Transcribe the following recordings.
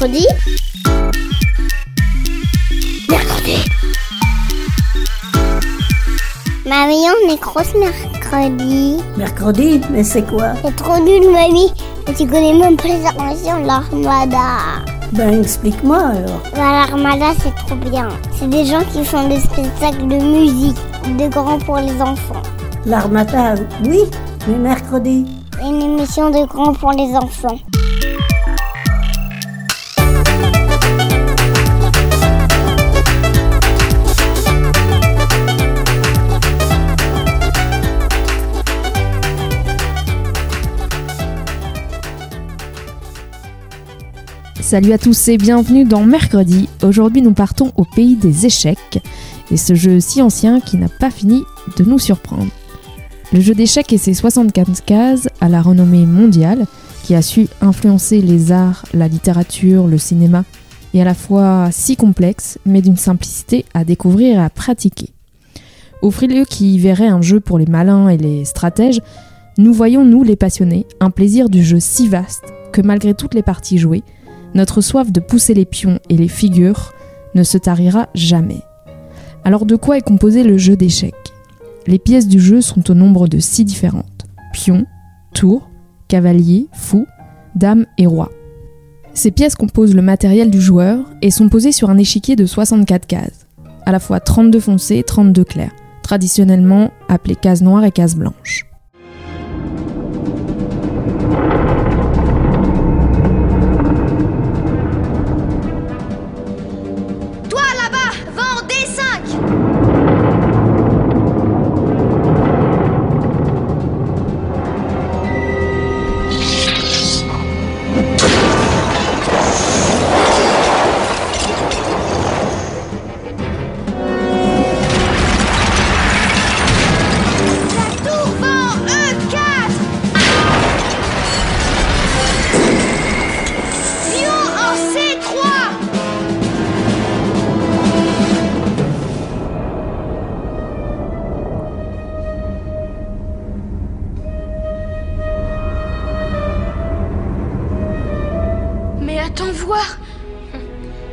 mercredi Mercredi Mamie, on est grosse mercredi. Mercredi Mais c'est quoi? C'est trop nul, mamie. Et tu connais même pas les de l'armada. Ben explique-moi alors. Bah, L'armada, c'est trop bien. C'est des gens qui font des spectacles de musique, de grands pour les enfants. L'armada, oui, mais mercredi. Une émission de grands pour les enfants. Salut à tous et bienvenue dans Mercredi. Aujourd'hui nous partons au pays des échecs et ce jeu si ancien qui n'a pas fini de nous surprendre. Le jeu d'échecs et ses 75 cases à la renommée mondiale qui a su influencer les arts, la littérature, le cinéma et à la fois si complexe mais d'une simplicité à découvrir et à pratiquer. Au frileux qui verrait un jeu pour les malins et les stratèges, nous voyons, nous les passionnés, un plaisir du jeu si vaste que malgré toutes les parties jouées, notre soif de pousser les pions et les figures ne se tarira jamais. Alors de quoi est composé le jeu d'échecs? Les pièces du jeu sont au nombre de six différentes. Pions, tours, cavalier, fou, dame et roi. Ces pièces composent le matériel du joueur et sont posées sur un échiquier de 64 cases, à la fois 32 foncées et 32 claires, traditionnellement appelées cases noires et cases blanches.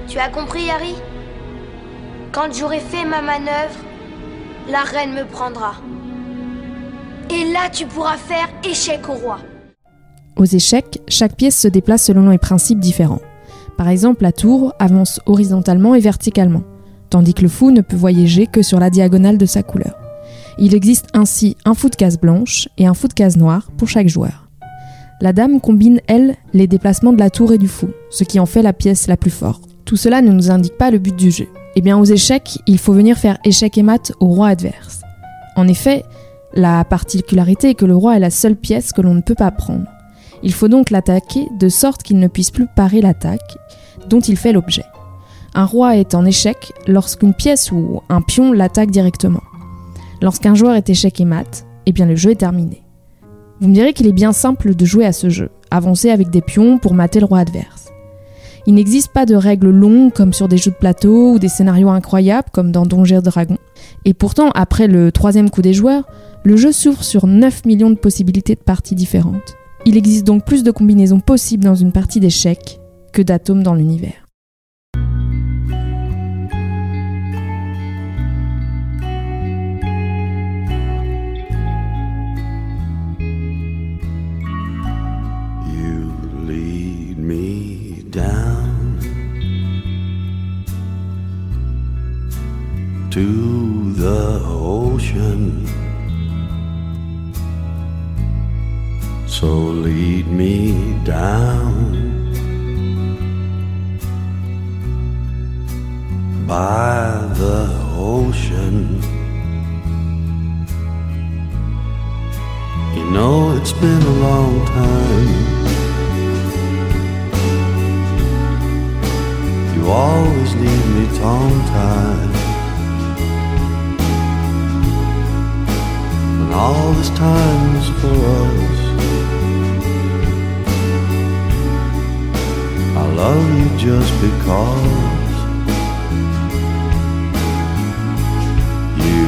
Tu as compris, Harry? Quand j'aurai fait ma manœuvre, la reine me prendra. Et là, tu pourras faire échec au roi. Aux échecs, chaque pièce se déplace selon des principes différents. Par exemple, la tour avance horizontalement et verticalement, tandis que le fou ne peut voyager que sur la diagonale de sa couleur. Il existe ainsi un fou de case blanche et un fou de case noire pour chaque joueur. La dame combine, elle, les déplacements de la tour et du fou, ce qui en fait la pièce la plus forte. Tout cela ne nous indique pas le but du jeu. Eh bien, aux échecs, il faut venir faire échec et mat au roi adverse. En effet, la particularité est que le roi est la seule pièce que l'on ne peut pas prendre. Il faut donc l'attaquer de sorte qu'il ne puisse plus parer l'attaque dont il fait l'objet. Un roi est en échec lorsqu'une pièce ou un pion l'attaque directement. Lorsqu'un joueur est échec et mat, eh bien le jeu est terminé. Vous me direz qu'il est bien simple de jouer à ce jeu, avancer avec des pions pour mater le roi adverse. Il n'existe pas de règles longues comme sur des jeux de plateau ou des scénarios incroyables comme dans Donjons et Dragons. Et pourtant, après le troisième coup des joueurs, le jeu s'ouvre sur 9 millions de possibilités de parties différentes. Il existe donc plus de combinaisons possibles dans une partie d'échecs que d'atomes dans l'univers. To the ocean. So lead me down by the ocean. You know it's been a long time. You always leave me tongue tied. All this time is for us. I love you just because you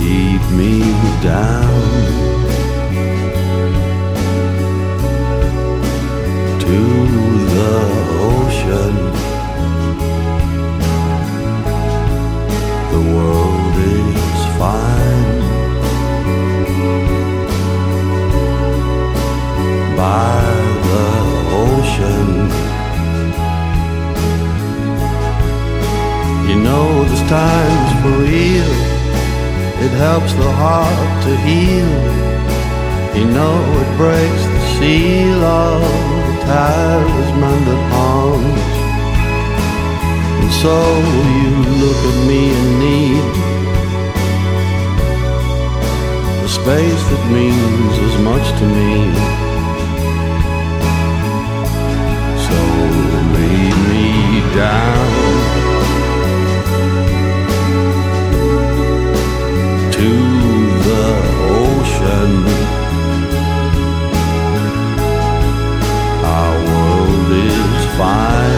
lead me down to the ocean. Helps the heart to heal. You know it breaks the seal of talisman that haunts. And so you look at me in need. The space that means as much to me. So lay me down. find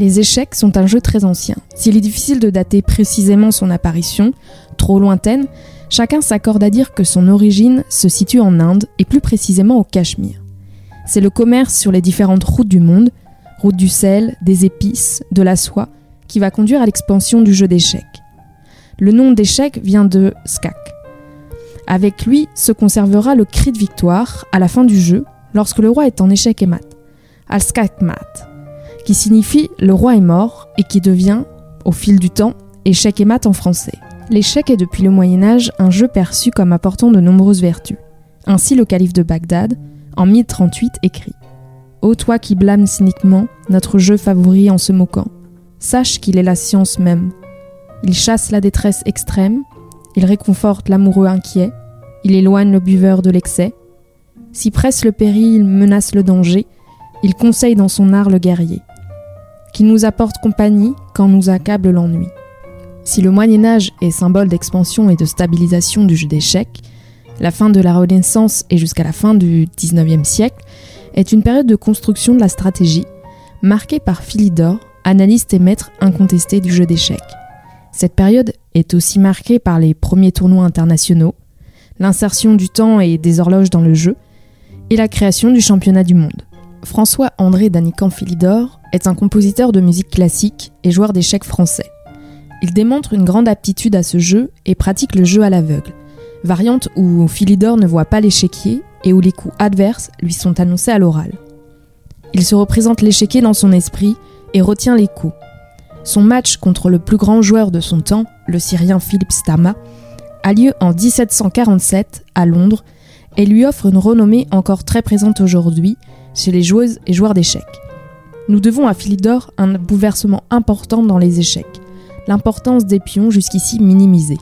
Les échecs sont un jeu très ancien. S'il est difficile de dater précisément son apparition, trop lointaine, chacun s'accorde à dire que son origine se situe en Inde et plus précisément au Cachemire. C'est le commerce sur les différentes routes du monde, route du sel, des épices, de la soie, qui va conduire à l'expansion du jeu d'échecs. Le nom d'échec vient de skak. Avec lui se conservera le cri de victoire à la fin du jeu lorsque le roi est en échec et mat, al skak mat, qui signifie le roi est mort et qui devient, au fil du temps, échec et mat en français. L'échec est depuis le Moyen Âge un jeu perçu comme apportant de nombreuses vertus. Ainsi le calife de Bagdad, en 1038, écrit Ô toi qui blâmes cyniquement notre jeu favori en se moquant, sache qu'il est la science même. Il chasse la détresse extrême, il réconforte l'amoureux inquiet, il éloigne le buveur de l'excès. Si presse le péril, menace le danger, il conseille dans son art le guerrier, qui nous apporte compagnie quand nous accable l'ennui. Si le Moyen Âge est symbole d'expansion et de stabilisation du jeu d'échecs, la fin de la Renaissance et jusqu'à la fin du XIXe siècle est une période de construction de la stratégie, marqué par Philidor, analyste et maître incontesté du jeu d'échecs. Cette période est aussi marquée par les premiers tournois internationaux, l'insertion du temps et des horloges dans le jeu, et la création du championnat du monde. François-André Danican Philidor est un compositeur de musique classique et joueur d'échecs français. Il démontre une grande aptitude à ce jeu et pratique le jeu à l'aveugle, variante où Philidor ne voit pas l'échiquier et où les coups adverses lui sont annoncés à l'oral. Il se représente l'échiquier dans son esprit et retient les coups. Son match contre le plus grand joueur de son temps, le Syrien Philippe Stama, a lieu en 1747 à Londres et lui offre une renommée encore très présente aujourd'hui chez les joueuses et joueurs d'échecs. Nous devons à Philidor un bouleversement important dans les échecs, l'importance des pions jusqu'ici minimisée.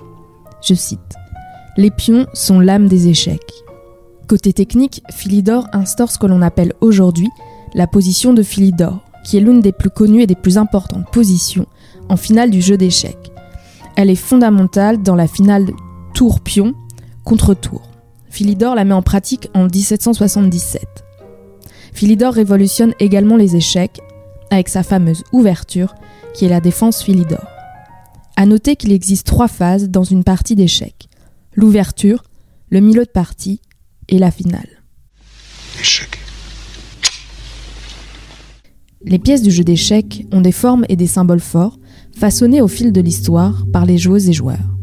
Je cite Les pions sont l'âme des échecs. Côté technique, Philidor instaure ce que l'on appelle aujourd'hui la position de Philidor, qui est l'une des plus connues et des plus importantes positions en finale du jeu d'échecs. Elle est fondamentale dans la finale tour-pion contre tour. Philidor la met en pratique en 1777. Philidor révolutionne également les échecs avec sa fameuse ouverture qui est la défense Philidor. À noter qu'il existe trois phases dans une partie d'échecs l'ouverture, le milieu de partie et la finale. Échec. Les pièces du jeu d'échecs ont des formes et des symboles forts, façonnés au fil de l'histoire par les joueuses et joueurs.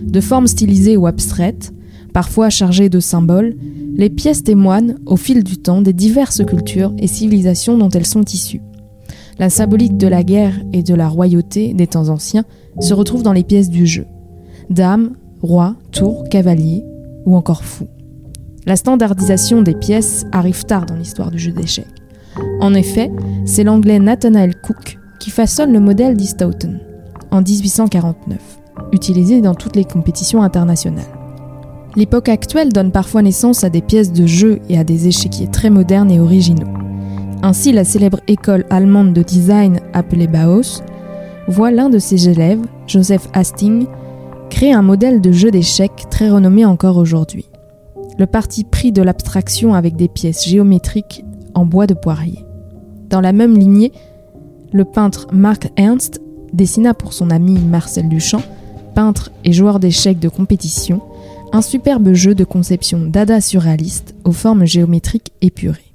De formes stylisées ou abstraites, parfois chargées de symboles, les pièces témoignent, au fil du temps, des diverses cultures et civilisations dont elles sont issues. La symbolique de la guerre et de la royauté des temps anciens se retrouve dans les pièces du jeu. Dame, roi, tour, cavalier ou encore fou. La standardisation des pièces arrive tard dans l'histoire du jeu d'échecs. En effet, c'est l'anglais Nathanael Cook qui façonne le modèle d'Eastoughton en 1849, utilisé dans toutes les compétitions internationales. L'époque actuelle donne parfois naissance à des pièces de jeu et à des échiquiers très modernes et originaux. Ainsi, la célèbre école allemande de design appelée Bauhaus voit l'un de ses élèves, Joseph Hastings, créer un modèle de jeu d'échecs très renommé encore aujourd'hui. Le parti pris de l'abstraction avec des pièces géométriques en bois de poirier. Dans la même lignée, le peintre Mark Ernst dessina pour son ami Marcel Duchamp, peintre et joueur d'échecs de compétition, un superbe jeu de conception dada surréaliste aux formes géométriques épurées.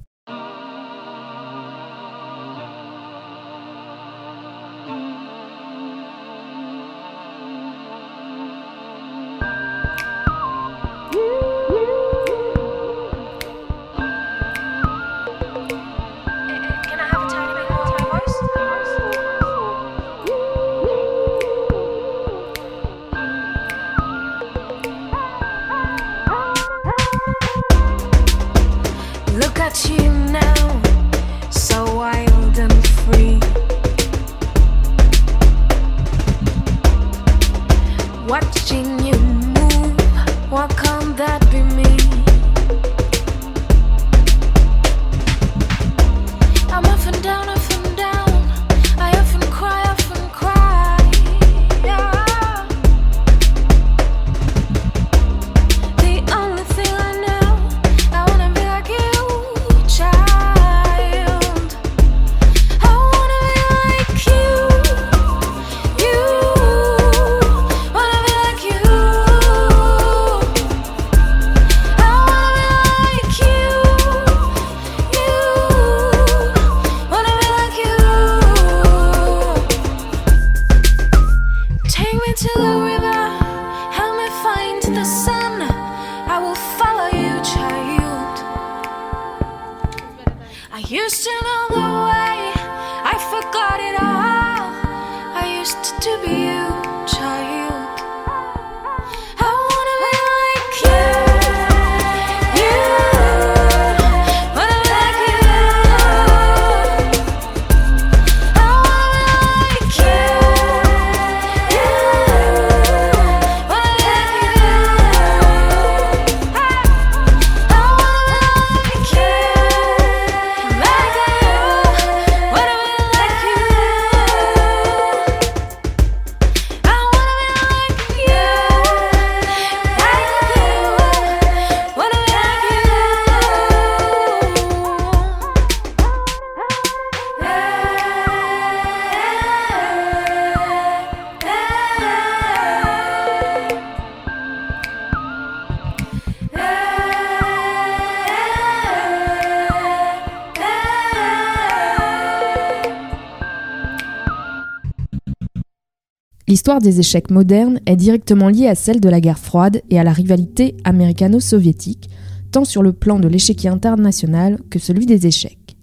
L'histoire des échecs modernes est directement liée à celle de la guerre froide et à la rivalité américano-soviétique, tant sur le plan de l'échiquier international que celui des échecs.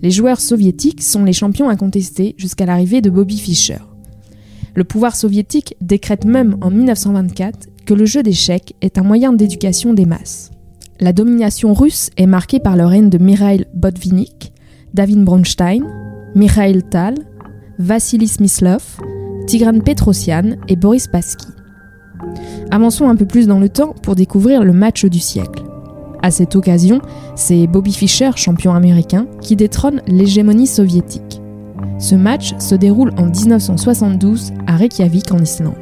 Les joueurs soviétiques sont les champions incontestés jusqu'à l'arrivée de Bobby Fischer. Le pouvoir soviétique décrète même en 1924 que le jeu d'échecs est un moyen d'éducation des masses. La domination russe est marquée par le règne de Mikhail Botvinnik, David Bronstein, Mikhail Tal, Vassili Smyslov, Tigran Petrosian et Boris Pasky. Avançons un peu plus dans le temps pour découvrir le match du siècle. À cette occasion, c'est Bobby Fischer, champion américain, qui détrône l'hégémonie soviétique. Ce match se déroule en 1972 à Reykjavik en Islande.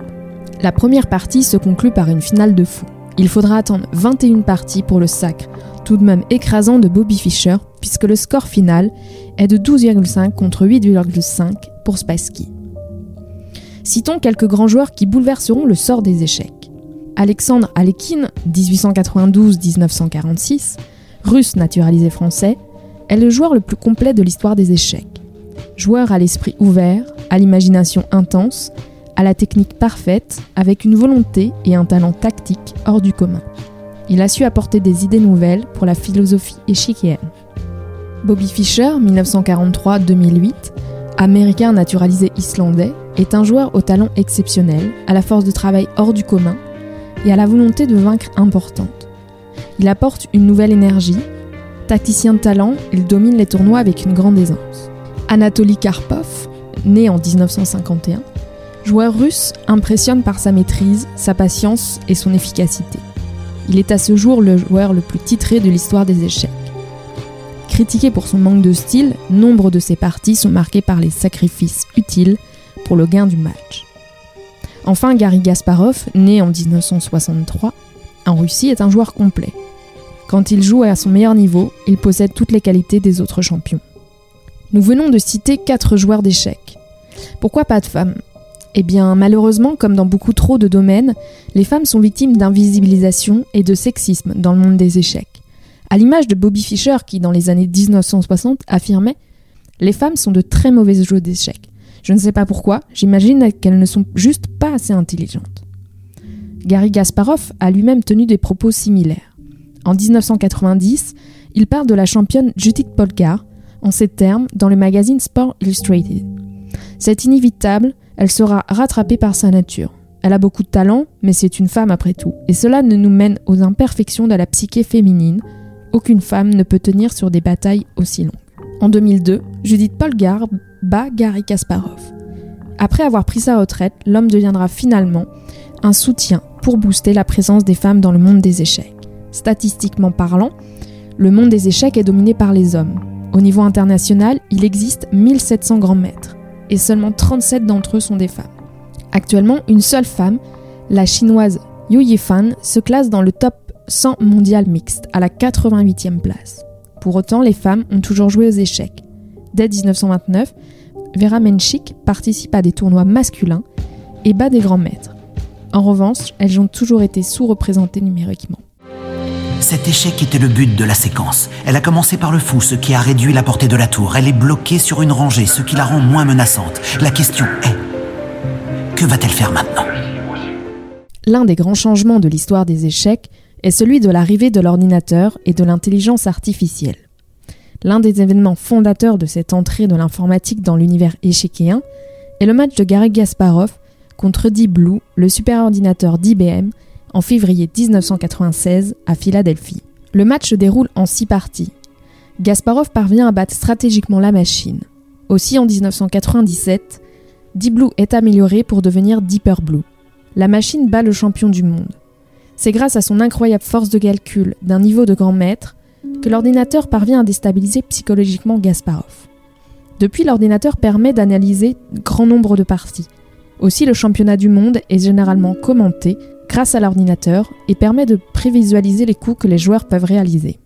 La première partie se conclut par une finale de fou. Il faudra attendre 21 parties pour le sacre, tout de même écrasant de Bobby Fischer, puisque le score final est de 12,5 contre 8,5 pour Spassky. Citons quelques grands joueurs qui bouleverseront le sort des échecs. Alexandre Alekhine, 1892-1946, russe naturalisé français, est le joueur le plus complet de l'histoire des échecs. Joueur à l'esprit ouvert, à l'imagination intense, à la technique parfaite, avec une volonté et un talent tactique hors du commun. Il a su apporter des idées nouvelles pour la philosophie échiquienne. Bobby Fischer, 1943-2008, américain naturalisé islandais, est un joueur au talent exceptionnel, à la force de travail hors du commun et à la volonté de vaincre importante. Il apporte une nouvelle énergie. Tacticien de talent, il domine les tournois avec une grande aisance. Anatoly Karpov, né en 1951, joueur russe, impressionne par sa maîtrise, sa patience et son efficacité. Il est à ce jour le joueur le plus titré de l'histoire des échecs. Critiqué pour son manque de style, nombre de ses parties sont marquées par les sacrifices utiles pour le gain du match. Enfin, Gary Gasparov, né en 1963, en Russie, est un joueur complet. Quand il joue à son meilleur niveau, il possède toutes les qualités des autres champions. Nous venons de citer quatre joueurs d'échecs. Pourquoi pas de femmes? Eh bien, malheureusement, comme dans beaucoup trop de domaines, les femmes sont victimes d'invisibilisation et de sexisme dans le monde des échecs. À l'image de Bobby Fischer qui, dans les années 1960, affirmait Les femmes sont de très mauvaises joueuses d'échecs. Je ne sais pas pourquoi, j'imagine qu'elles ne sont juste pas assez intelligentes. Gary Gasparov a lui-même tenu des propos similaires. En 1990, il parle de la championne Judith Polgar en ces termes dans le magazine Sport Illustrated. C'est inévitable, elle sera rattrapée par sa nature. Elle a beaucoup de talent, mais c'est une femme après tout, et cela ne nous mène aux imperfections de la psyché féminine. Aucune femme ne peut tenir sur des batailles aussi longues. En 2002, Judith Polgar bat Gary Kasparov. Après avoir pris sa retraite, l'homme deviendra finalement un soutien pour booster la présence des femmes dans le monde des échecs. Statistiquement parlant, le monde des échecs est dominé par les hommes. Au niveau international, il existe 1700 grands maîtres, et seulement 37 d'entre eux sont des femmes. Actuellement, une seule femme, la chinoise Yu Yifan, se classe dans le top 100 mondial mixte, à la 88e place. Pour autant, les femmes ont toujours joué aux échecs. Dès 1929, Vera Menchik participe à des tournois masculins et bat des grands maîtres. En revanche, elles ont toujours été sous-représentées numériquement. Cet échec était le but de la séquence. Elle a commencé par le fou, ce qui a réduit la portée de la tour. Elle est bloquée sur une rangée, ce qui la rend moins menaçante. La question est, que va-t-elle faire maintenant? L'un des grands changements de l'histoire des échecs est celui de l'arrivée de l'ordinateur et de l'intelligence artificielle. L'un des événements fondateurs de cette entrée de l'informatique dans l'univers échéquéen est le match de Gary Gasparov contre Deep Blue, le superordinateur d'IBM, en février 1996 à Philadelphie. Le match se déroule en six parties. Gasparov parvient à battre stratégiquement la machine. Aussi en 1997, Deep Blue est amélioré pour devenir Deeper Blue. La machine bat le champion du monde. C'est grâce à son incroyable force de calcul d'un niveau de grand maître que l'ordinateur parvient à déstabiliser psychologiquement Gasparov. Depuis, l'ordinateur permet d'analyser grand nombre de parties. Aussi, le championnat du monde est généralement commenté grâce à l'ordinateur et permet de prévisualiser les coups que les joueurs peuvent réaliser.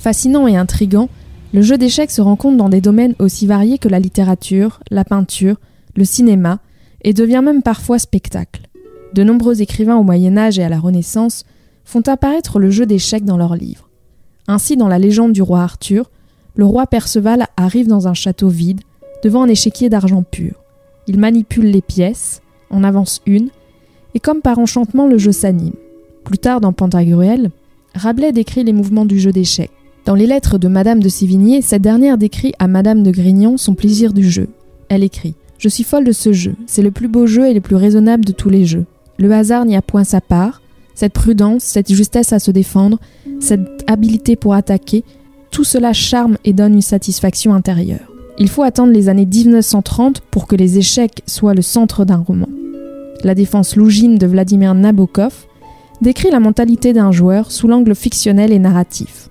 Fascinant et intrigant, le jeu d'échecs se rencontre dans des domaines aussi variés que la littérature, la peinture, le cinéma, et devient même parfois spectacle. De nombreux écrivains au Moyen Âge et à la Renaissance font apparaître le jeu d'échecs dans leurs livres. Ainsi, dans la légende du roi Arthur, le roi Perceval arrive dans un château vide, devant un échiquier d'argent pur. Il manipule les pièces, en avance une, et comme par enchantement le jeu s'anime. Plus tard dans Pantagruel, Rabelais décrit les mouvements du jeu d'échecs. Dans les lettres de Madame de Sévigné, cette dernière décrit à Madame de Grignon son plaisir du jeu. Elle écrit Je suis folle de ce jeu, c'est le plus beau jeu et le plus raisonnable de tous les jeux. Le hasard n'y a point sa part, cette prudence, cette justesse à se défendre, cette habileté pour attaquer, tout cela charme et donne une satisfaction intérieure. Il faut attendre les années 1930 pour que les échecs soient le centre d'un roman. La défense lougine de Vladimir Nabokov décrit la mentalité d'un joueur sous l'angle fictionnel et narratif.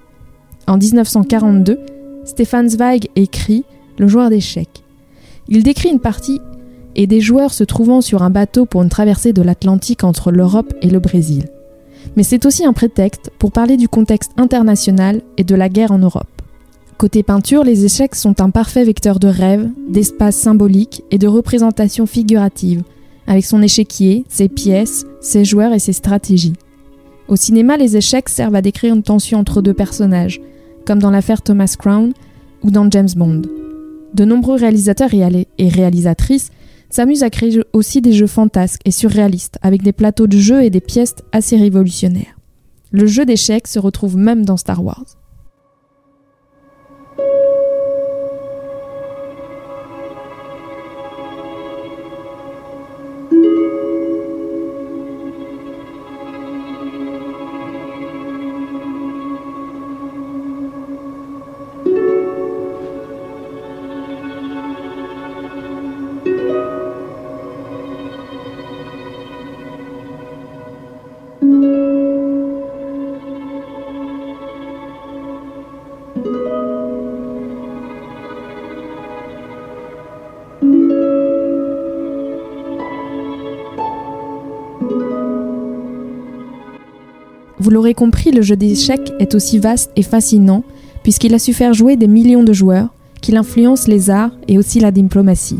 En 1942, Stefan Zweig écrit Le joueur d'échecs. Il décrit une partie et des joueurs se trouvant sur un bateau pour une traversée de l'Atlantique entre l'Europe et le Brésil. Mais c'est aussi un prétexte pour parler du contexte international et de la guerre en Europe. Côté peinture, les échecs sont un parfait vecteur de rêve, d'espace symbolique et de représentation figurative, avec son échiquier, ses pièces, ses joueurs et ses stratégies. Au cinéma, les échecs servent à décrire une tension entre deux personnages, comme dans l'affaire Thomas Crown ou dans James Bond. De nombreux réalisateurs et réalisatrices s'amusent à créer aussi des jeux fantasques et surréalistes, avec des plateaux de jeux et des pièces assez révolutionnaires. Le jeu d'échecs se retrouve même dans Star Wars. Vous l'aurez compris, le jeu d'échecs est aussi vaste et fascinant puisqu'il a su faire jouer des millions de joueurs, qu'il influence les arts et aussi la diplomatie.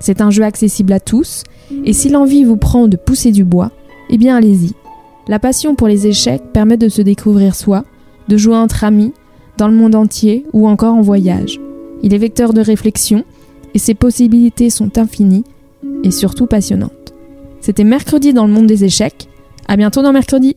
C'est un jeu accessible à tous, et si l'envie vous prend de pousser du bois, eh bien allez-y. La passion pour les échecs permet de se découvrir soi, de jouer entre amis, dans le monde entier ou encore en voyage. Il est vecteur de réflexion, et ses possibilités sont infinies et surtout passionnantes. C'était mercredi dans le monde des échecs. À bientôt dans mercredi!